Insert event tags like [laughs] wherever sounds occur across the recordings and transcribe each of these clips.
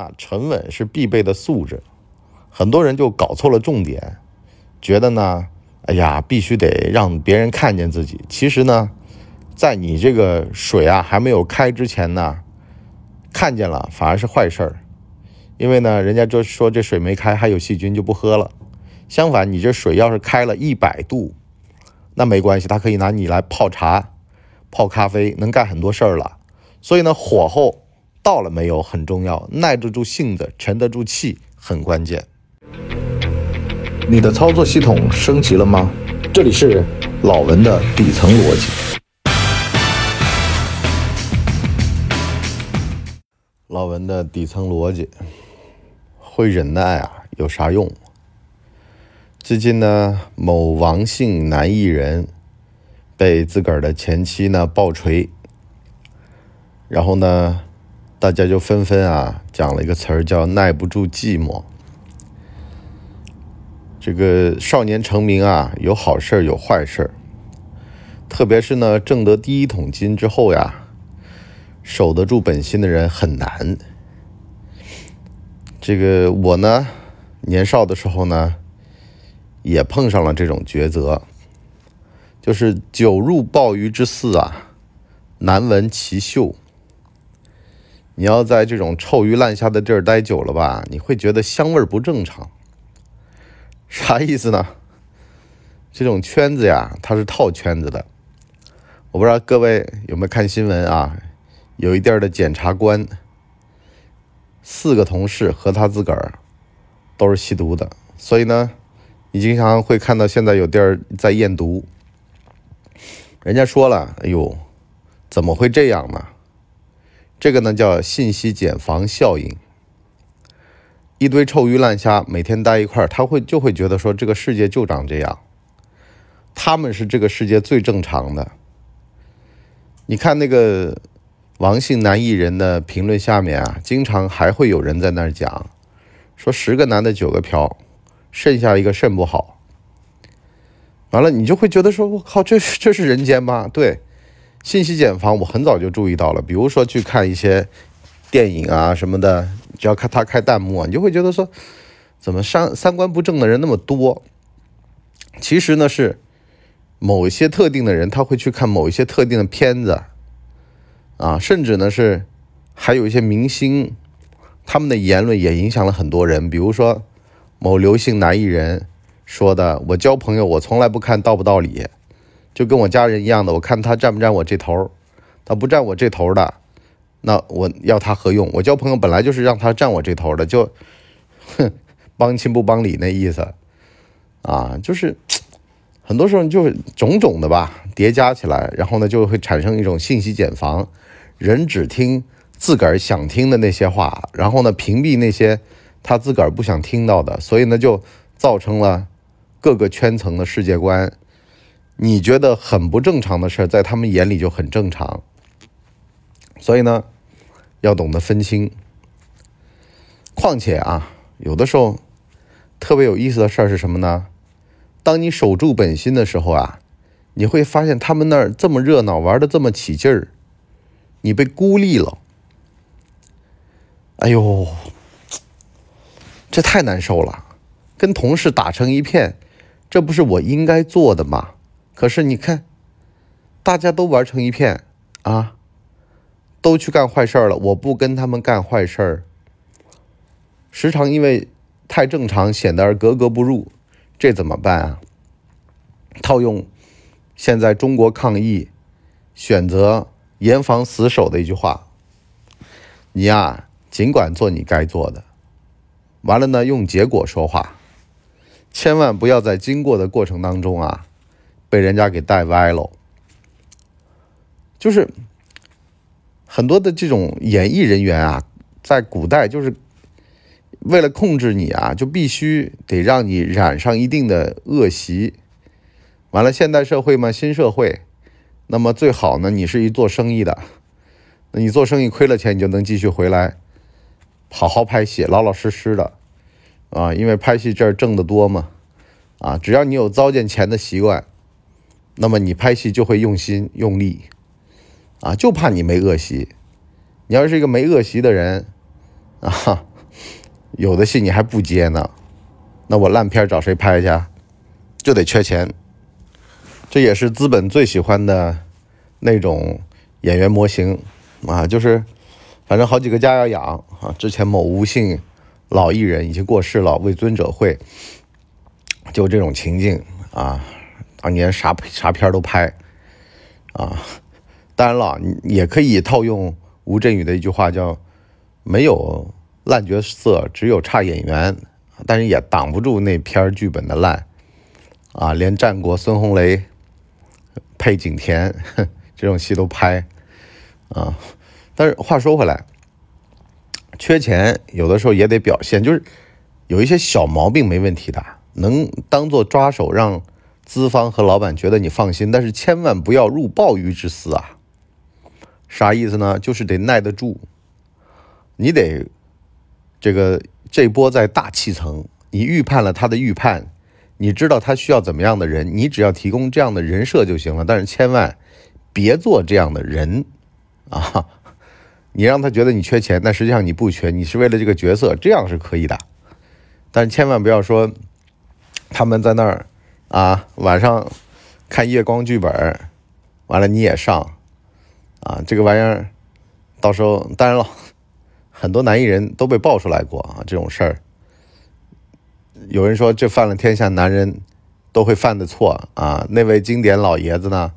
啊，沉稳是必备的素质，很多人就搞错了重点，觉得呢，哎呀，必须得让别人看见自己。其实呢，在你这个水啊还没有开之前呢，看见了反而是坏事儿，因为呢，人家就说这水没开还有细菌就不喝了。相反，你这水要是开了一百度，那没关系，它可以拿你来泡茶、泡咖啡，能干很多事儿了。所以呢，火候到了没有很重要，耐得住性子、沉得住气很关键。你的操作系统升级了吗？这里是老文的底层逻辑。老文的底层逻辑，会忍耐啊，有啥用？最近呢，某王姓男艺人被自个儿的前妻呢暴锤，然后呢，大家就纷纷啊讲了一个词儿叫“耐不住寂寞”。这个少年成名啊，有好事儿有坏事儿，特别是呢挣得第一桶金之后呀，守得住本心的人很难。这个我呢，年少的时候呢。也碰上了这种抉择，就是酒入鲍鱼之肆啊，难闻其臭。你要在这种臭鱼烂虾的地儿待久了吧，你会觉得香味不正常。啥意思呢？这种圈子呀，它是套圈子的。我不知道各位有没有看新闻啊？有一地儿的检察官，四个同事和他自个儿都是吸毒的，所以呢。你经常会看到现在有地儿在验毒，人家说了，哎呦，怎么会这样呢？这个呢叫信息茧房效应。一堆臭鱼烂虾每天待一块儿，他会就会觉得说这个世界就长这样，他们是这个世界最正常的。你看那个王姓男艺人的评论下面啊，经常还会有人在那儿讲，说十个男的九个嫖。剩下一个肾不好，完了你就会觉得说，我靠，这是这是人间吗？对，信息茧房我很早就注意到了。比如说去看一些电影啊什么的，只要看他开弹幕，你就会觉得说，怎么三三观不正的人那么多？其实呢是某一些特定的人，他会去看某一些特定的片子，啊，甚至呢是还有一些明星，他们的言论也影响了很多人，比如说。某刘姓男艺人说的：“我交朋友，我从来不看道不道理，就跟我家人一样的，我看他站不站我这头，他不站我这头的，那我要他何用？我交朋友本来就是让他站我这头的，就，哼，帮亲不帮理那意思，啊，就是很多时候就是种种的吧，叠加起来，然后呢就会产生一种信息茧房，人只听自个儿想听的那些话，然后呢屏蔽那些。”他自个儿不想听到的，所以呢，就造成了各个圈层的世界观。你觉得很不正常的事，在他们眼里就很正常。所以呢，要懂得分清。况且啊，有的时候特别有意思的事儿是什么呢？当你守住本心的时候啊，你会发现他们那儿这么热闹，玩的这么起劲儿，你被孤立了。哎呦！这太难受了，跟同事打成一片，这不是我应该做的吗？可是你看，大家都玩成一片啊，都去干坏事了，我不跟他们干坏事，时常因为太正常显得而格格不入，这怎么办啊？套用现在中国抗疫选择严防死守的一句话：你呀，尽管做你该做的。完了呢，用结果说话，千万不要在经过的过程当中啊，被人家给带歪喽。就是很多的这种演艺人员啊，在古代就是为了控制你啊，就必须得让你染上一定的恶习。完了，现代社会嘛，新社会，那么最好呢，你是一做生意的，那你做生意亏了钱，你就能继续回来。好好拍戏，老老实实的，啊，因为拍戏这儿挣得多嘛，啊，只要你有糟践钱的习惯，那么你拍戏就会用心用力，啊，就怕你没恶习。你要是一个没恶习的人，啊，有的戏你还不接呢，那我烂片找谁拍去？就得缺钱。这也是资本最喜欢的那种演员模型啊，就是反正好几个家要养啊。之前某吴姓老艺人已经过世了，为尊者会，就这种情境啊，当年啥啥片都拍啊。当然了，也可以套用吴镇宇的一句话，叫“没有烂角色，只有差演员”，但是也挡不住那片剧本的烂啊，连战国孙红雷。配景甜这种戏都拍啊，但是话说回来，缺钱有的时候也得表现，就是有一些小毛病没问题的，能当做抓手让资方和老板觉得你放心，但是千万不要入鲍鱼之肆啊！啥意思呢？就是得耐得住，你得这个这波在大气层，你预判了他的预判。你知道他需要怎么样的人，你只要提供这样的人设就行了。但是千万别做这样的人啊！你让他觉得你缺钱，但实际上你不缺，你是为了这个角色，这样是可以的。但是千万不要说他们在那儿啊，晚上看夜光剧本，完了你也上啊，这个玩意儿到时候当然了，[laughs] 很多男艺人都被爆出来过啊，这种事儿。有人说这犯了天下男人都会犯的错啊！那位经典老爷子呢，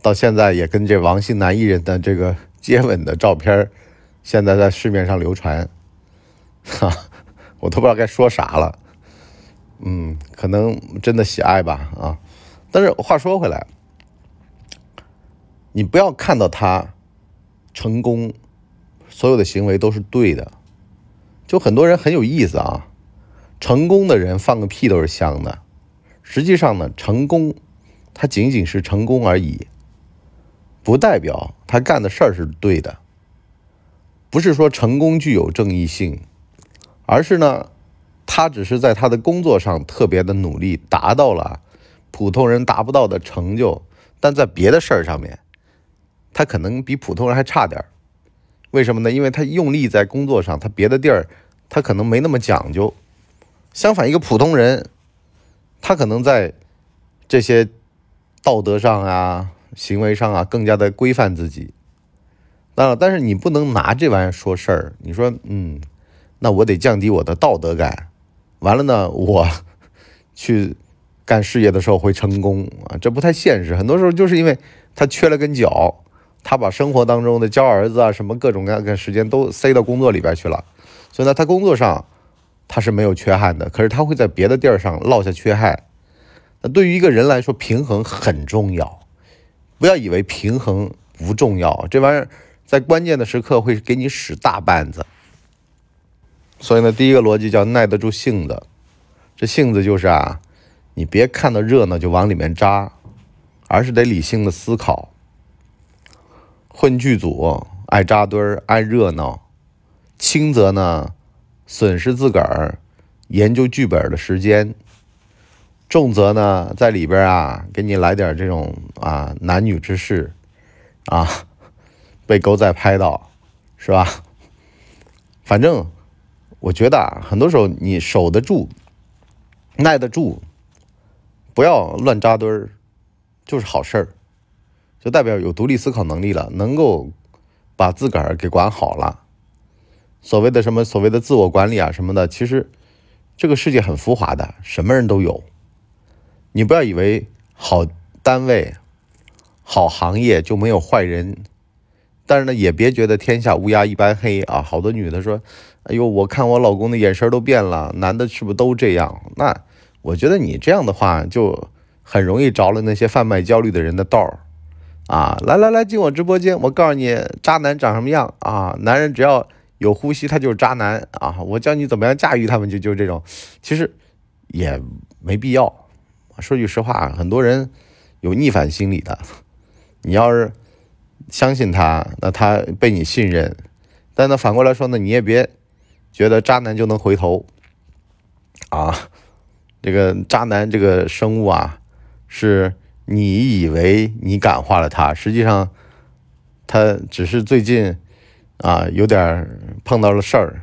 到现在也跟这王姓男艺人的这个接吻的照片，现在在市面上流传，哈，我都不知道该说啥了。嗯，可能真的喜爱吧啊！但是话说回来，你不要看到他成功，所有的行为都是对的，就很多人很有意思啊。成功的人放个屁都是香的，实际上呢，成功，他仅仅是成功而已，不代表他干的事儿是对的。不是说成功具有正义性，而是呢，他只是在他的工作上特别的努力，达到了普通人达不到的成就，但在别的事儿上面，他可能比普通人还差点儿。为什么呢？因为他用力在工作上，他别的地儿他可能没那么讲究。相反，一个普通人，他可能在这些道德上啊、行为上啊，更加的规范自己。当然，但是你不能拿这玩意儿说事儿。你说，嗯，那我得降低我的道德感。完了呢，我去干事业的时候会成功啊，这不太现实。很多时候就是因为他缺了根脚，他把生活当中的教儿子啊、什么各种各样的时间都塞到工作里边去了，所以呢，他工作上。他是没有缺憾的，可是他会在别的地儿上落下缺憾。那对于一个人来说，平衡很重要。不要以为平衡不重要，这玩意儿在关键的时刻会给你使大绊子。所以呢，第一个逻辑叫耐得住性子。这性子就是啊，你别看到热闹就往里面扎，而是得理性的思考。混剧组爱扎堆儿，爱热闹，轻则呢。损失自个儿研究剧本的时间，重则呢在里边啊给你来点这种啊男女之事啊被狗仔拍到是吧？反正我觉得啊，很多时候你守得住、耐得住，不要乱扎堆儿，就是好事儿，就代表有独立思考能力了，能够把自个儿给管好了。所谓的什么所谓的自我管理啊什么的，其实这个世界很浮华的，什么人都有。你不要以为好单位、好行业就没有坏人，但是呢，也别觉得天下乌鸦一般黑啊。好多女的说：“哎呦，我看我老公的眼神都变了。”男的是不是都这样？那我觉得你这样的话，就很容易着了那些贩卖焦虑的人的道儿啊！来来来，进我直播间，我告诉你，渣男长什么样啊？男人只要。有呼吸，他就是渣男啊！我教你怎么样驾驭他们，就就这种，其实也没必要。说句实话，很多人有逆反心理的。你要是相信他，那他被你信任；但那反过来说呢，你也别觉得渣男就能回头啊！这个渣男这个生物啊，是你以为你感化了他，实际上他只是最近。啊，有点碰到了事儿，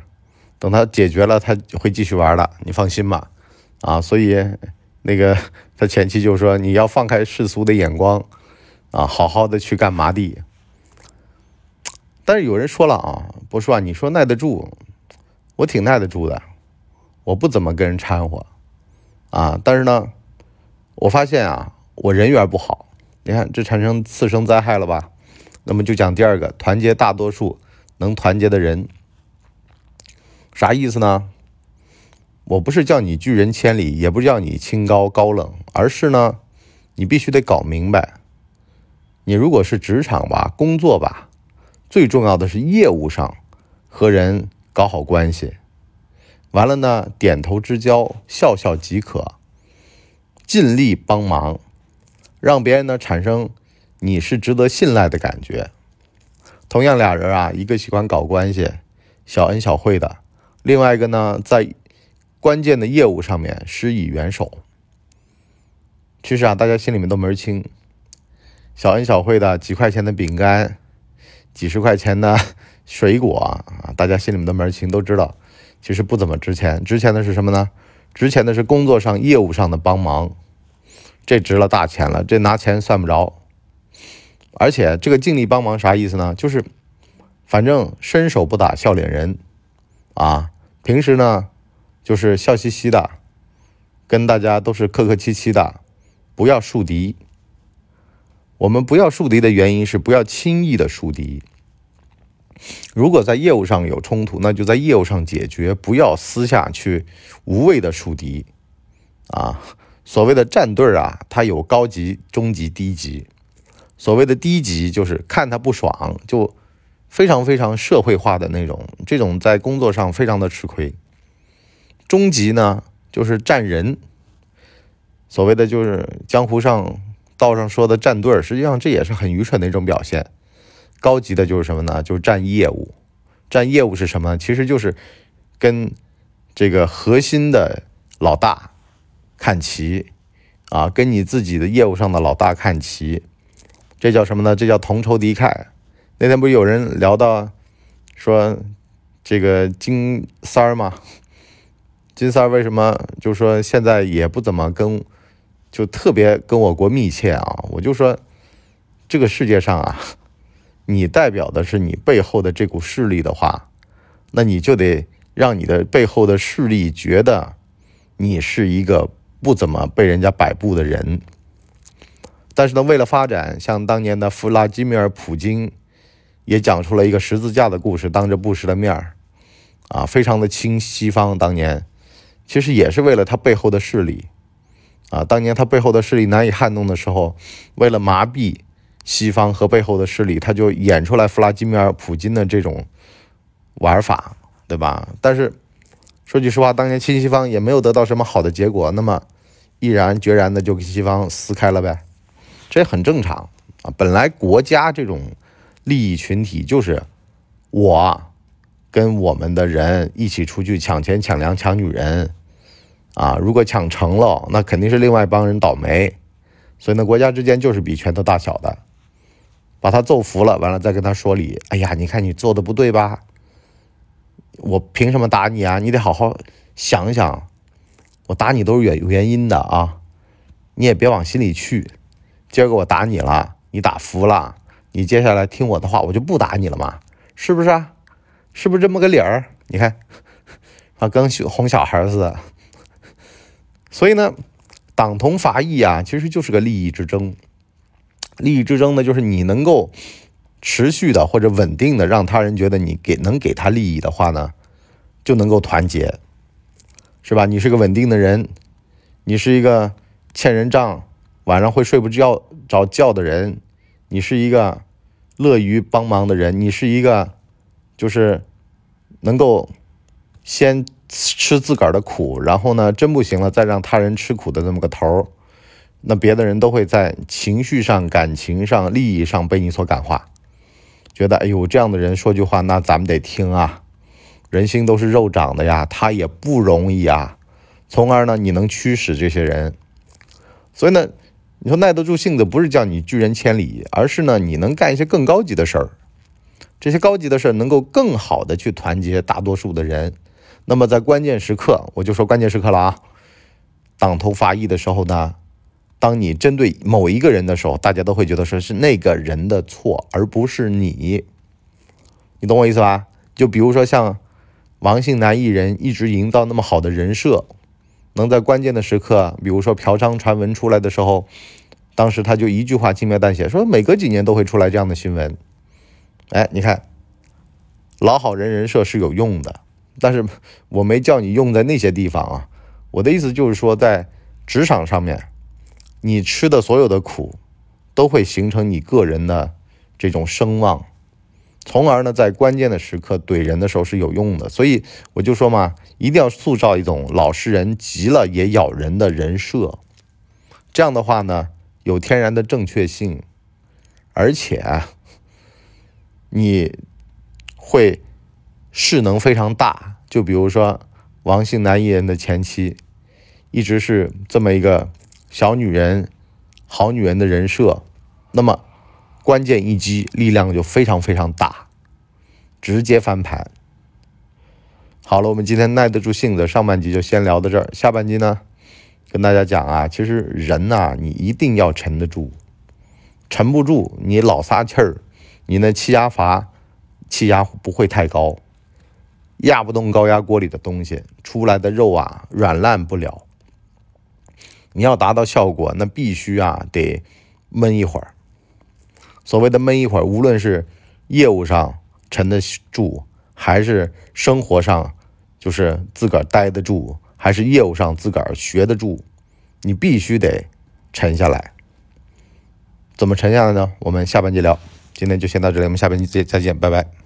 等他解决了，他会继续玩的，你放心吧。啊，所以那个他前妻就说：“你要放开世俗的眼光，啊，好好的去干麻地。”但是有人说了啊，不说啊，你说耐得住，我挺耐得住的，我不怎么跟人掺和，啊，但是呢，我发现啊，我人缘不好，你看这产生次生灾害了吧？那么就讲第二个，团结大多数能团结的人，啥意思呢？我不是叫你拒人千里，也不是叫你清高高冷，而是呢，你必须得搞明白，你如果是职场吧，工作吧，最重要的是业务上和人搞好关系，完了呢，点头之交，笑笑即可，尽力帮忙，让别人呢产生你是值得信赖的感觉。同样俩人啊，一个喜欢搞关系，小恩小惠的，另外一个呢在。关键的业务上面施以援手，其实啊，大家心里面都门清。小恩小惠的几块钱的饼干，几十块钱的 [laughs] 水果啊，大家心里面都门清，都知道，其实不怎么值钱。值钱的是什么呢？值钱的是工作上、业务上的帮忙，这值了大钱了。这拿钱算不着。而且这个尽力帮忙啥意思呢？就是反正伸手不打笑脸人啊。平时呢。就是笑嘻嘻的，跟大家都是客客气气的，不要树敌。我们不要树敌的原因是不要轻易的树敌。如果在业务上有冲突，那就在业务上解决，不要私下去无谓的树敌。啊，所谓的站队啊，它有高级、中级、低级。所谓的低级就是看他不爽就非常非常社会化的那种，这种在工作上非常的吃亏。中级呢，就是站人，所谓的就是江湖上道上说的站队，实际上这也是很愚蠢的一种表现。高级的就是什么呢？就是站业务，站业务是什么？其实就是跟这个核心的老大看齐啊，跟你自己的业务上的老大看齐，这叫什么呢？这叫同仇敌忾。那天不是有人聊到说这个金三儿吗？金三为什么就说现在也不怎么跟，就特别跟我国密切啊？我就说，这个世界上啊，[laughs] 你代表的是你背后的这股势力的话，那你就得让你的背后的势力觉得你是一个不怎么被人家摆布的人。但是呢，为了发展，像当年的弗拉基米尔·普京也讲出了一个十字架的故事，当着布什的面儿啊，非常的亲西方当年。其实也是为了他背后的势力，啊，当年他背后的势力难以撼动的时候，为了麻痹西方和背后的势力，他就演出来弗拉基米尔·普京的这种玩法，对吧？但是说句实话，当年亲西方也没有得到什么好的结果，那么毅然决然的就跟西方撕开了呗，这很正常啊。本来国家这种利益群体就是我。跟我们的人一起出去抢钱、抢粮、抢女人，啊，如果抢成了，那肯定是另外一帮人倒霉。所以呢，国家之间就是比拳头大小的，把他揍服了，完了再跟他说理。哎呀，你看你做的不对吧？我凭什么打你啊？你得好好想想，我打你都是有原因的啊！你也别往心里去。今儿个我打你了，你打服了，你接下来听我的话，我就不打你了嘛，是不是啊？是不是这么个理儿？你看，[laughs] 啊，跟哄小孩似的。所以呢，党同伐异啊，其实就是个利益之争。利益之争呢，就是你能够持续的或者稳定的让他人觉得你给能给他利益的话呢，就能够团结，是吧？你是个稳定的人，你是一个欠人账晚上会睡不着着觉的人，你是一个乐于帮忙的人，你是一个。就是能够先吃自个儿的苦，然后呢，真不行了再让他人吃苦的这么个头儿，那别的人都会在情绪上、感情上、利益上被你所感化，觉得哎呦这样的人说句话，那咱们得听啊，人心都是肉长的呀，他也不容易啊，从而呢，你能驱使这些人，所以呢，你说耐得住性子，不是叫你拒人千里，而是呢，你能干一些更高级的事儿。这些高级的事能够更好的去团结大多数的人，那么在关键时刻，我就说关键时刻了啊，党头发役的时候呢，当你针对某一个人的时候，大家都会觉得说是那个人的错，而不是你。你懂我意思吧？就比如说像王姓男艺人一直营造那么好的人设，能在关键的时刻，比如说嫖娼传闻出来的时候。当时他就一句话轻描淡写说，每隔几年都会出来这样的新闻。哎，你看，老好人人设是有用的，但是我没叫你用在那些地方啊。我的意思就是说，在职场上面，你吃的所有的苦，都会形成你个人的这种声望，从而呢，在关键的时刻怼人的时候是有用的。所以我就说嘛，一定要塑造一种老实人急了也咬人的人设，这样的话呢。有天然的正确性，而且你会势能非常大。就比如说王姓男艺人的前妻，一直是这么一个小女人、好女人的人设，那么关键一击力量就非常非常大，直接翻盘。好了，我们今天耐得住性子，上半集就先聊到这儿，下半集呢？跟大家讲啊，其实人呐，你一定要沉得住，沉不住，你老撒气儿，你那气压阀气压不会太高，压不动高压锅里的东西，出来的肉啊软烂不了。你要达到效果，那必须啊得闷一会儿。所谓的闷一会儿，无论是业务上沉得住，还是生活上就是自个儿待得住。还是业务上自个儿学得住，你必须得沉下来。怎么沉下来呢？我们下半节聊。今天就先到这里，我们下半节再见，拜拜。